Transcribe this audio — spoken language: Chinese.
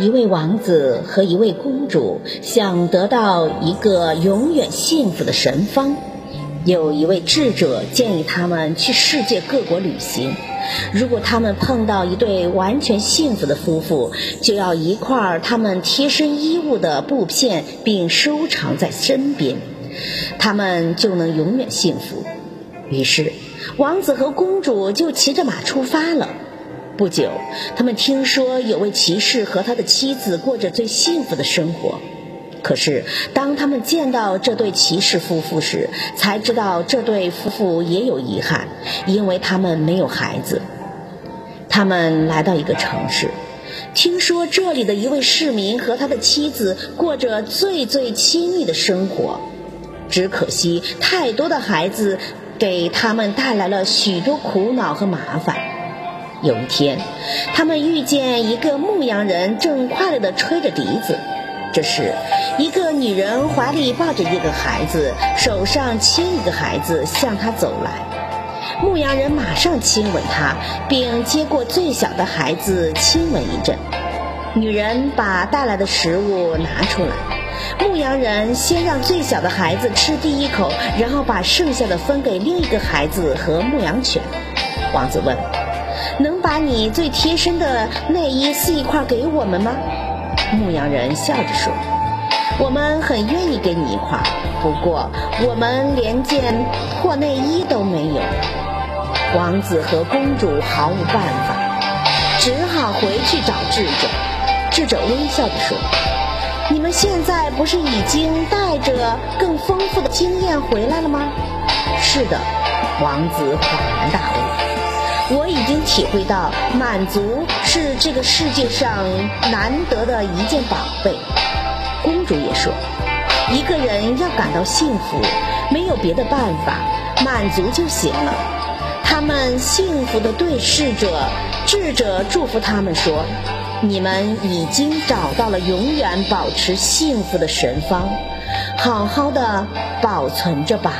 一位王子和一位公主想得到一个永远幸福的神方。有一位智者建议他们去世界各国旅行。如果他们碰到一对完全幸福的夫妇，就要一块他们贴身衣物的布片，并收藏在身边，他们就能永远幸福。于是，王子和公主就骑着马出发了。不久，他们听说有位骑士和他的妻子过着最幸福的生活。可是，当他们见到这对骑士夫妇时，才知道这对夫妇也有遗憾，因为他们没有孩子。他们来到一个城市，听说这里的一位市民和他的妻子过着最最亲密的生活，只可惜太多的孩子给他们带来了许多苦恼和麻烦。有一天，他们遇见一个牧羊人，正快乐地吹着笛子。这时，一个女人怀里抱着一个孩子，手上牵一个孩子，向他走来。牧羊人马上亲吻她，并接过最小的孩子亲吻一阵。女人把带来的食物拿出来，牧羊人先让最小的孩子吃第一口，然后把剩下的分给另一个孩子和牧羊犬。王子问。能把你最贴身的内衣撕一块给我们吗？牧羊人笑着说：“我们很愿意给你一块，不过我们连件破内衣都没有。”王子和公主毫无办法，只好回去找智者。智者微笑着说：“你们现在不是已经带着更丰富的经验回来了吗？”“是的。”王子恍然大悟。我已经体会到，满足是这个世界上难得的一件宝贝。公主也说，一个人要感到幸福，没有别的办法，满足就行了。他们幸福的对视着，智者祝福他们说：“你们已经找到了永远保持幸福的神方，好好的保存着吧。”